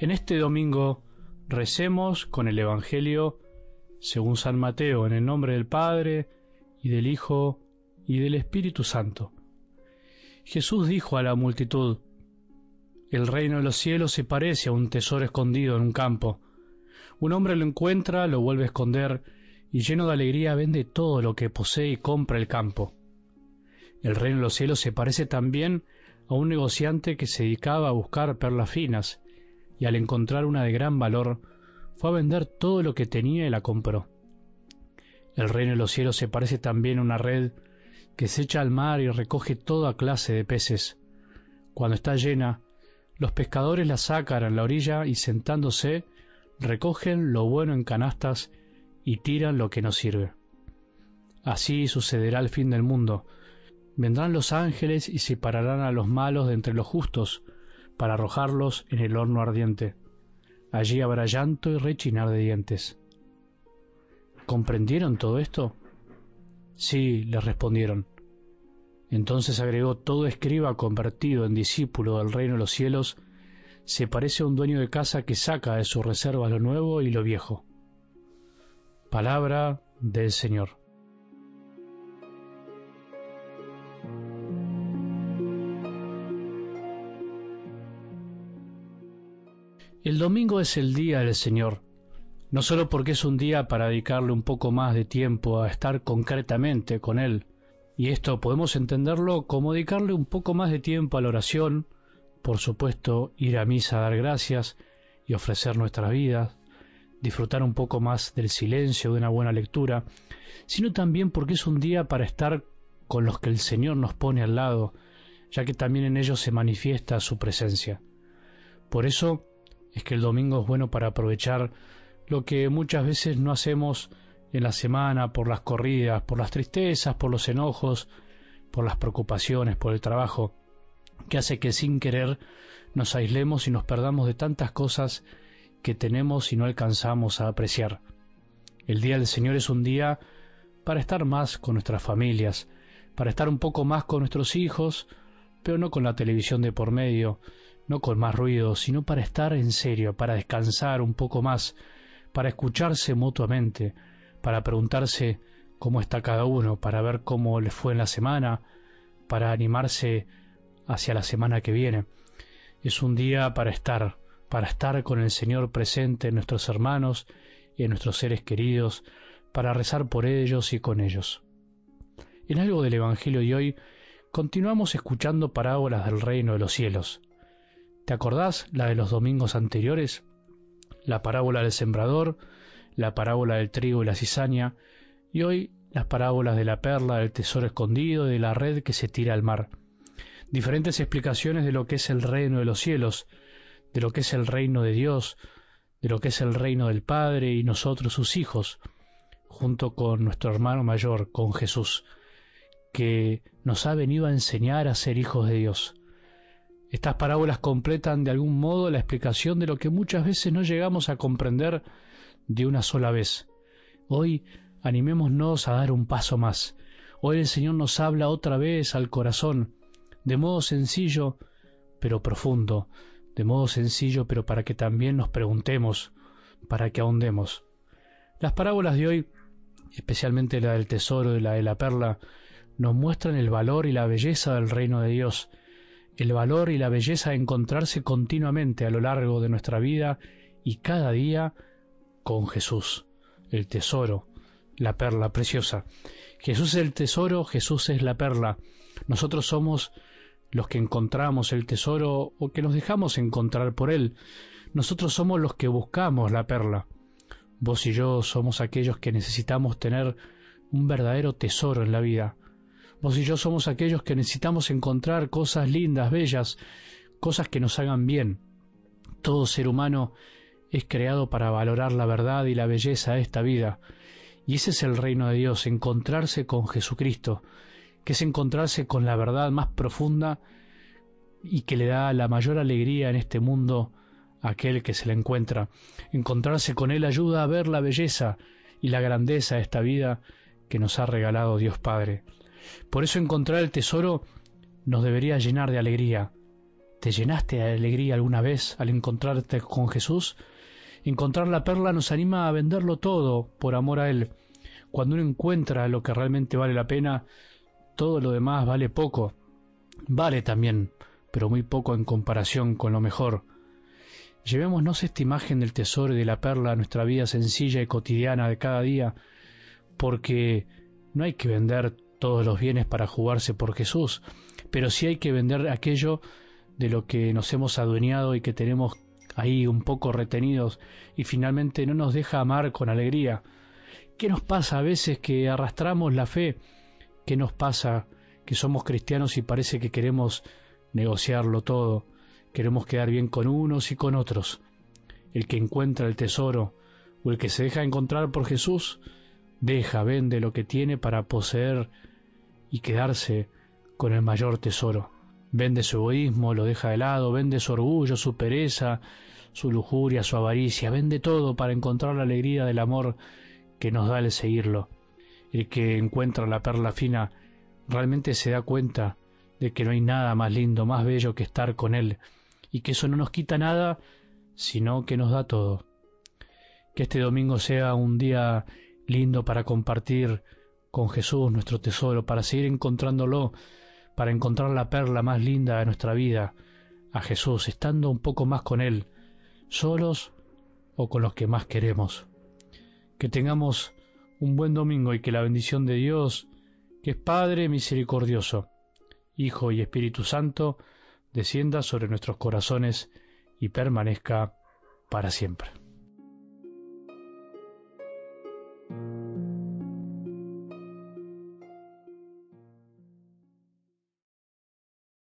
En este domingo recemos con el Evangelio según San Mateo en el nombre del Padre y del Hijo y del Espíritu Santo. Jesús dijo a la multitud, El reino de los cielos se parece a un tesoro escondido en un campo. Un hombre lo encuentra, lo vuelve a esconder y lleno de alegría vende todo lo que posee y compra el campo. El reino de los cielos se parece también a un negociante que se dedicaba a buscar perlas finas y al encontrar una de gran valor, fue a vender todo lo que tenía y la compró. El reino de los cielos se parece también a una red que se echa al mar y recoge toda clase de peces. Cuando está llena, los pescadores la sacan a la orilla y sentándose, recogen lo bueno en canastas y tiran lo que no sirve. Así sucederá al fin del mundo. Vendrán los ángeles y separarán a los malos de entre los justos, para arrojarlos en el horno ardiente. Allí habrá llanto y rechinar de dientes. ¿Comprendieron todo esto? Sí, le respondieron. Entonces agregó, todo escriba convertido en discípulo del reino de los cielos se parece a un dueño de casa que saca de su reserva lo nuevo y lo viejo. Palabra del Señor. El domingo es el día del Señor, no solo porque es un día para dedicarle un poco más de tiempo a estar concretamente con Él, y esto podemos entenderlo como dedicarle un poco más de tiempo a la oración, por supuesto ir a misa a dar gracias y ofrecer nuestras vidas, disfrutar un poco más del silencio, de una buena lectura, sino también porque es un día para estar con los que el Señor nos pone al lado, ya que también en ellos se manifiesta su presencia. Por eso, es que el domingo es bueno para aprovechar lo que muchas veces no hacemos en la semana por las corridas, por las tristezas, por los enojos, por las preocupaciones, por el trabajo, que hace que sin querer nos aislemos y nos perdamos de tantas cosas que tenemos y no alcanzamos a apreciar. El Día del Señor es un día para estar más con nuestras familias, para estar un poco más con nuestros hijos, pero no con la televisión de por medio, no con más ruido, sino para estar en serio, para descansar un poco más, para escucharse mutuamente, para preguntarse cómo está cada uno, para ver cómo le fue en la semana, para animarse hacia la semana que viene. Es un día para estar, para estar con el Señor presente en nuestros hermanos y en nuestros seres queridos, para rezar por ellos y con ellos. En algo del Evangelio de hoy, continuamos escuchando parábolas del reino de los cielos. ¿Te acordás la de los domingos anteriores? La parábola del sembrador, la parábola del trigo y la cizaña, y hoy las parábolas de la perla, del tesoro escondido y de la red que se tira al mar. Diferentes explicaciones de lo que es el reino de los cielos, de lo que es el reino de Dios, de lo que es el reino del Padre y nosotros sus hijos, junto con nuestro hermano mayor, con Jesús, que nos ha venido a enseñar a ser hijos de Dios. Estas parábolas completan de algún modo la explicación de lo que muchas veces no llegamos a comprender de una sola vez. Hoy animémonos a dar un paso más. Hoy el Señor nos habla otra vez al corazón, de modo sencillo, pero profundo, de modo sencillo, pero para que también nos preguntemos, para que ahondemos. Las parábolas de hoy, especialmente la del tesoro y la de la perla, nos muestran el valor y la belleza del reino de Dios, el valor y la belleza de encontrarse continuamente a lo largo de nuestra vida y cada día con Jesús, el tesoro, la perla preciosa. Jesús es el tesoro, Jesús es la perla. Nosotros somos los que encontramos el tesoro o que nos dejamos encontrar por él. Nosotros somos los que buscamos la perla. Vos y yo somos aquellos que necesitamos tener un verdadero tesoro en la vida. Vos y yo somos aquellos que necesitamos encontrar cosas lindas, bellas, cosas que nos hagan bien. Todo ser humano es creado para valorar la verdad y la belleza de esta vida. Y ese es el reino de Dios, encontrarse con Jesucristo, que es encontrarse con la verdad más profunda y que le da la mayor alegría en este mundo a aquel que se la encuentra. Encontrarse con Él ayuda a ver la belleza y la grandeza de esta vida que nos ha regalado Dios Padre. Por eso encontrar el tesoro nos debería llenar de alegría, ¿Te llenaste de alegría alguna vez al encontrarte con Jesús? Encontrar la perla nos anima a venderlo todo por amor a Él. Cuando uno encuentra lo que realmente vale la pena, todo lo demás vale poco. Vale también, pero muy poco en comparación con lo mejor. Llevémonos esta imagen del tesoro y de la perla a nuestra vida sencilla y cotidiana de cada día, porque no hay que vender todos los bienes para jugarse por Jesús, pero sí hay que vender aquello de lo que nos hemos adueñado y que tenemos ahí un poco retenidos y finalmente no nos deja amar con alegría. ¿Qué nos pasa a veces que arrastramos la fe? ¿Qué nos pasa que somos cristianos y parece que queremos negociarlo todo? Queremos quedar bien con unos y con otros. El que encuentra el tesoro o el que se deja encontrar por Jesús, deja, vende lo que tiene para poseer y quedarse con el mayor tesoro. Vende su egoísmo, lo deja de lado, vende su orgullo, su pereza, su lujuria, su avaricia, vende todo para encontrar la alegría del amor que nos da el seguirlo. El que encuentra la perla fina realmente se da cuenta de que no hay nada más lindo, más bello que estar con Él, y que eso no nos quita nada, sino que nos da todo. Que este domingo sea un día lindo para compartir con Jesús nuestro tesoro, para seguir encontrándolo, para encontrar la perla más linda de nuestra vida, a Jesús, estando un poco más con Él, solos o con los que más queremos. Que tengamos un buen domingo y que la bendición de Dios, que es Padre misericordioso, Hijo y Espíritu Santo, descienda sobre nuestros corazones y permanezca para siempre.